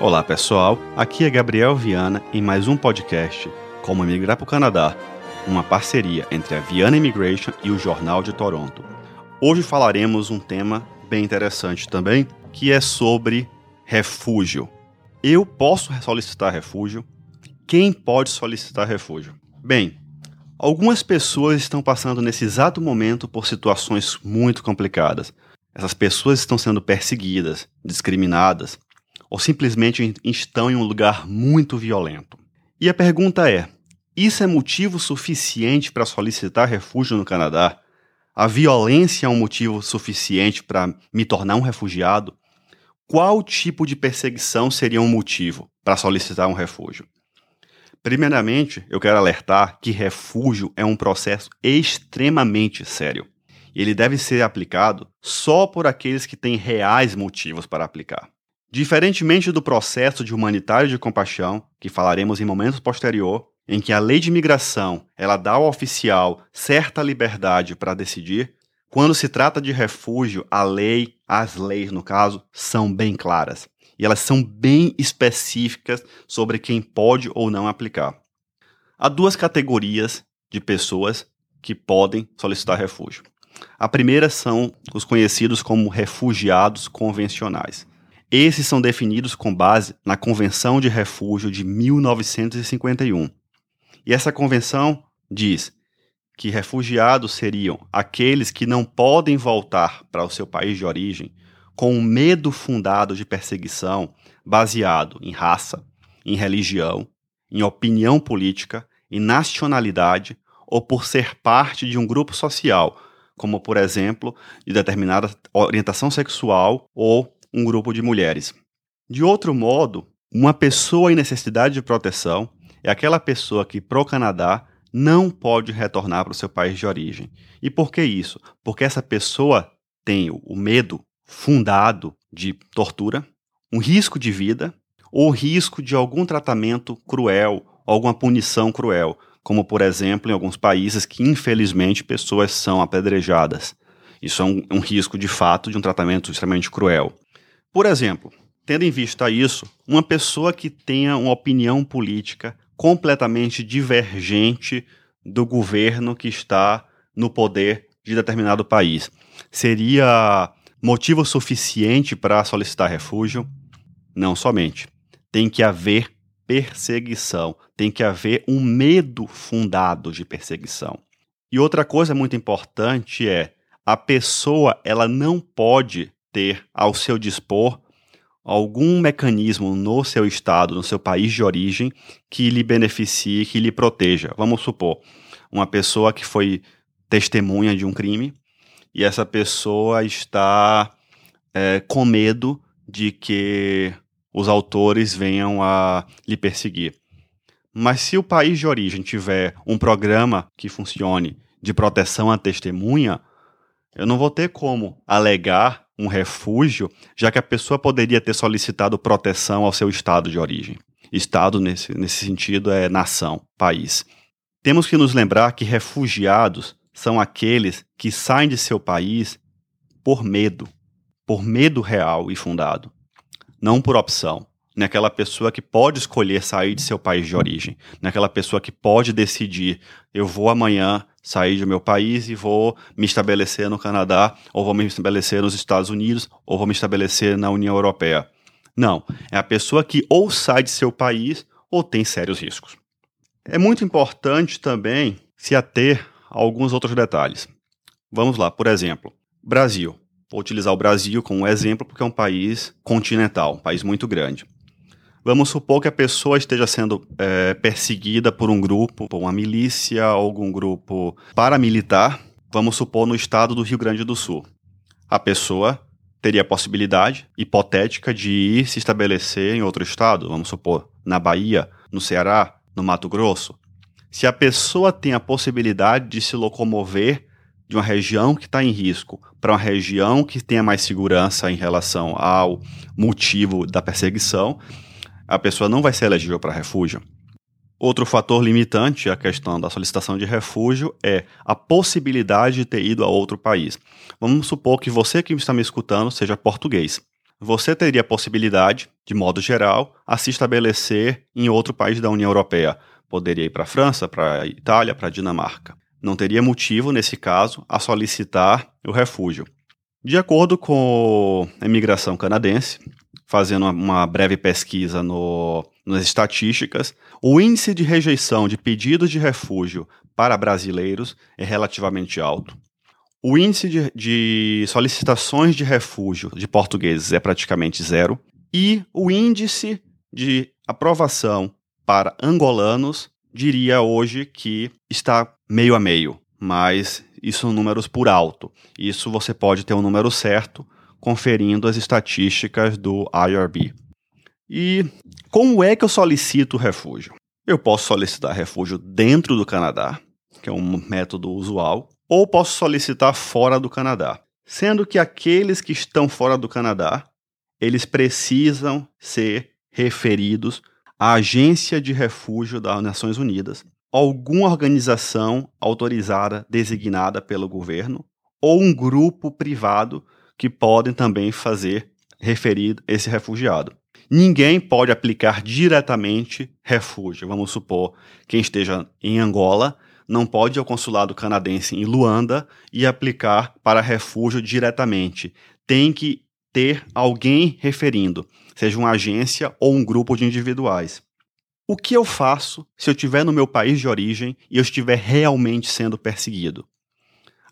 Olá pessoal, aqui é Gabriel Viana em mais um podcast Como Migrar para o Canadá, uma parceria entre a Viana Immigration e o Jornal de Toronto. Hoje falaremos um tema bem interessante também, que é sobre refúgio. Eu posso solicitar refúgio? Quem pode solicitar refúgio? Bem, algumas pessoas estão passando nesse exato momento por situações muito complicadas. Essas pessoas estão sendo perseguidas, discriminadas, ou simplesmente estão em um lugar muito violento. E a pergunta é: isso é motivo suficiente para solicitar refúgio no Canadá? A violência é um motivo suficiente para me tornar um refugiado? Qual tipo de perseguição seria um motivo para solicitar um refúgio? Primeiramente, eu quero alertar que refúgio é um processo extremamente sério. Ele deve ser aplicado só por aqueles que têm reais motivos para aplicar. Diferentemente do processo de humanitário de compaixão, que falaremos em momentos posterior, em que a lei de imigração ela dá ao oficial certa liberdade para decidir, quando se trata de refúgio, a lei, as leis no caso, são bem claras e elas são bem específicas sobre quem pode ou não aplicar. Há duas categorias de pessoas que podem solicitar refúgio. A primeira são os conhecidos como refugiados convencionais. Esses são definidos com base na Convenção de Refúgio de 1951. E essa convenção diz que refugiados seriam aqueles que não podem voltar para o seu país de origem com um medo fundado de perseguição baseado em raça, em religião, em opinião política, em nacionalidade ou por ser parte de um grupo social, como por exemplo, de determinada orientação sexual ou um grupo de mulheres. De outro modo, uma pessoa em necessidade de proteção é aquela pessoa que, para o Canadá, não pode retornar para o seu país de origem. E por que isso? Porque essa pessoa tem o medo fundado de tortura, um risco de vida ou risco de algum tratamento cruel, alguma punição cruel, como por exemplo em alguns países que infelizmente pessoas são apedrejadas. Isso é um, um risco de fato de um tratamento extremamente cruel. Por exemplo, tendo em vista isso, uma pessoa que tenha uma opinião política completamente divergente do governo que está no poder de determinado país seria motivo suficiente para solicitar refúgio? Não somente. Tem que haver perseguição, tem que haver um medo fundado de perseguição. E outra coisa muito importante é a pessoa ela não pode ter ao seu dispor algum mecanismo no seu estado, no seu país de origem, que lhe beneficie, que lhe proteja. Vamos supor, uma pessoa que foi testemunha de um crime e essa pessoa está é, com medo de que os autores venham a lhe perseguir. Mas se o país de origem tiver um programa que funcione de proteção à testemunha, eu não vou ter como alegar um refúgio, já que a pessoa poderia ter solicitado proteção ao seu estado de origem. Estado, nesse, nesse sentido, é nação, país. Temos que nos lembrar que refugiados são aqueles que saem de seu país por medo, por medo real e fundado, não por opção. Naquela pessoa que pode escolher sair de seu país de origem, naquela pessoa que pode decidir: eu vou amanhã sair do meu país e vou me estabelecer no Canadá, ou vou me estabelecer nos Estados Unidos, ou vou me estabelecer na União Europeia. Não, é a pessoa que ou sai de seu país ou tem sérios riscos. É muito importante também se ater a alguns outros detalhes. Vamos lá, por exemplo, Brasil. Vou utilizar o Brasil como exemplo porque é um país continental, um país muito grande. Vamos supor que a pessoa esteja sendo é, perseguida por um grupo, por uma milícia, algum grupo paramilitar, vamos supor no estado do Rio Grande do Sul. A pessoa teria a possibilidade hipotética de ir se estabelecer em outro estado, vamos supor, na Bahia, no Ceará, no Mato Grosso. Se a pessoa tem a possibilidade de se locomover de uma região que está em risco para uma região que tenha mais segurança em relação ao motivo da perseguição, a pessoa não vai ser elegível para refúgio. Outro fator limitante à questão da solicitação de refúgio é a possibilidade de ter ido a outro país. Vamos supor que você que está me escutando seja português. você teria a possibilidade, de modo geral, a se estabelecer em outro país da União Europeia. Poderia ir para a França, para a Itália, para a Dinamarca. Não teria motivo, nesse caso, a solicitar o refúgio. De acordo com a imigração canadense, fazendo uma breve pesquisa no, nas estatísticas, o índice de rejeição de pedidos de refúgio para brasileiros é relativamente alto. O índice de, de solicitações de refúgio de portugueses é praticamente zero. E o índice de aprovação para angolanos, diria hoje que está meio a meio, mas isso são números por alto. Isso você pode ter um número certo conferindo as estatísticas do IRB. E como é que eu solicito refúgio? Eu posso solicitar refúgio dentro do Canadá, que é um método usual, ou posso solicitar fora do Canadá. Sendo que aqueles que estão fora do Canadá, eles precisam ser referidos à Agência de Refúgio das Nações Unidas, alguma organização autorizada designada pelo governo ou um grupo privado que podem também fazer referir esse refugiado. Ninguém pode aplicar diretamente refúgio. Vamos supor quem esteja em Angola não pode ir ao consulado canadense em Luanda e aplicar para refúgio diretamente. Tem que ter alguém referindo, seja uma agência ou um grupo de individuais. O que eu faço se eu estiver no meu país de origem e eu estiver realmente sendo perseguido?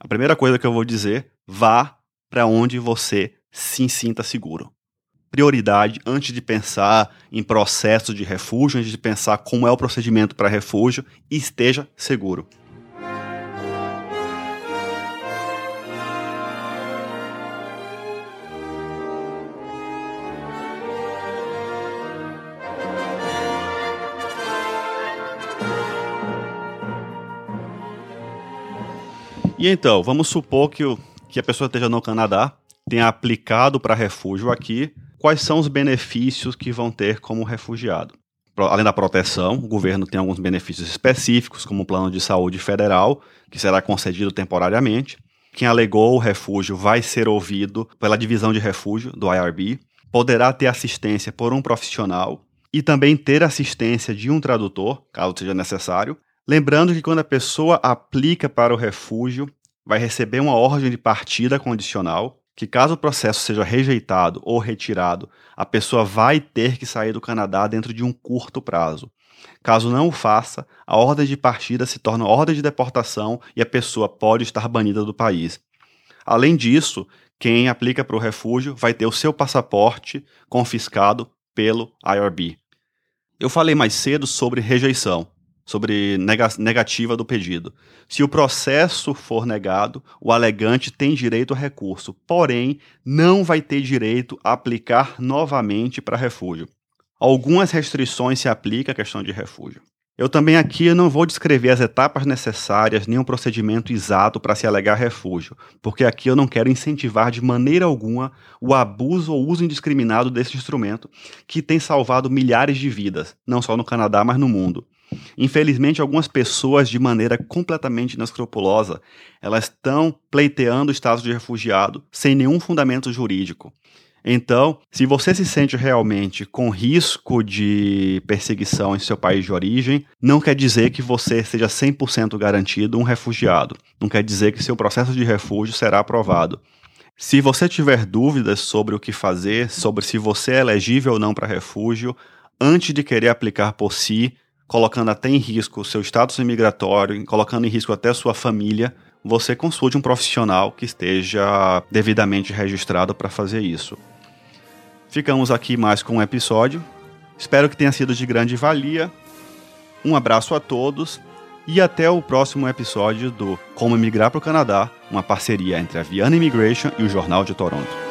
A primeira coisa que eu vou dizer, vá para onde você se sinta seguro prioridade antes de pensar em processo de refúgio, antes de pensar como é o procedimento para refúgio, esteja seguro. E então, vamos supor que, que a pessoa esteja no Canadá, tenha aplicado para refúgio aqui, quais são os benefícios que vão ter como refugiado. Além da proteção, o governo tem alguns benefícios específicos, como o plano de saúde federal, que será concedido temporariamente. Quem alegou o refúgio vai ser ouvido pela divisão de refúgio do IRB, poderá ter assistência por um profissional e também ter assistência de um tradutor, caso seja necessário. Lembrando que quando a pessoa aplica para o refúgio, vai receber uma ordem de partida condicional, que caso o processo seja rejeitado ou retirado, a pessoa vai ter que sair do Canadá dentro de um curto prazo. Caso não o faça, a ordem de partida se torna ordem de deportação e a pessoa pode estar banida do país. Além disso, quem aplica para o refúgio vai ter o seu passaporte confiscado pelo IRB. Eu falei mais cedo sobre rejeição sobre negativa do pedido. Se o processo for negado, o alegante tem direito a recurso, porém não vai ter direito a aplicar novamente para refúgio. Algumas restrições se aplicam à questão de refúgio. Eu também aqui não vou descrever as etapas necessárias nem o procedimento exato para se alegar refúgio, porque aqui eu não quero incentivar de maneira alguma o abuso ou uso indiscriminado desse instrumento que tem salvado milhares de vidas, não só no Canadá, mas no mundo. Infelizmente, algumas pessoas, de maneira completamente inescrupulosa, elas estão pleiteando o status de refugiado sem nenhum fundamento jurídico. Então, se você se sente realmente com risco de perseguição em seu país de origem, não quer dizer que você seja 100% garantido um refugiado. Não quer dizer que seu processo de refúgio será aprovado. Se você tiver dúvidas sobre o que fazer, sobre se você é elegível ou não para refúgio, antes de querer aplicar por si, colocando até em risco o seu status imigratório, colocando em risco até sua família, você consulte um profissional que esteja devidamente registrado para fazer isso. Ficamos aqui mais com um episódio. Espero que tenha sido de grande valia. Um abraço a todos e até o próximo episódio do Como Emigrar para o Canadá, uma parceria entre a Viana Immigration e o Jornal de Toronto.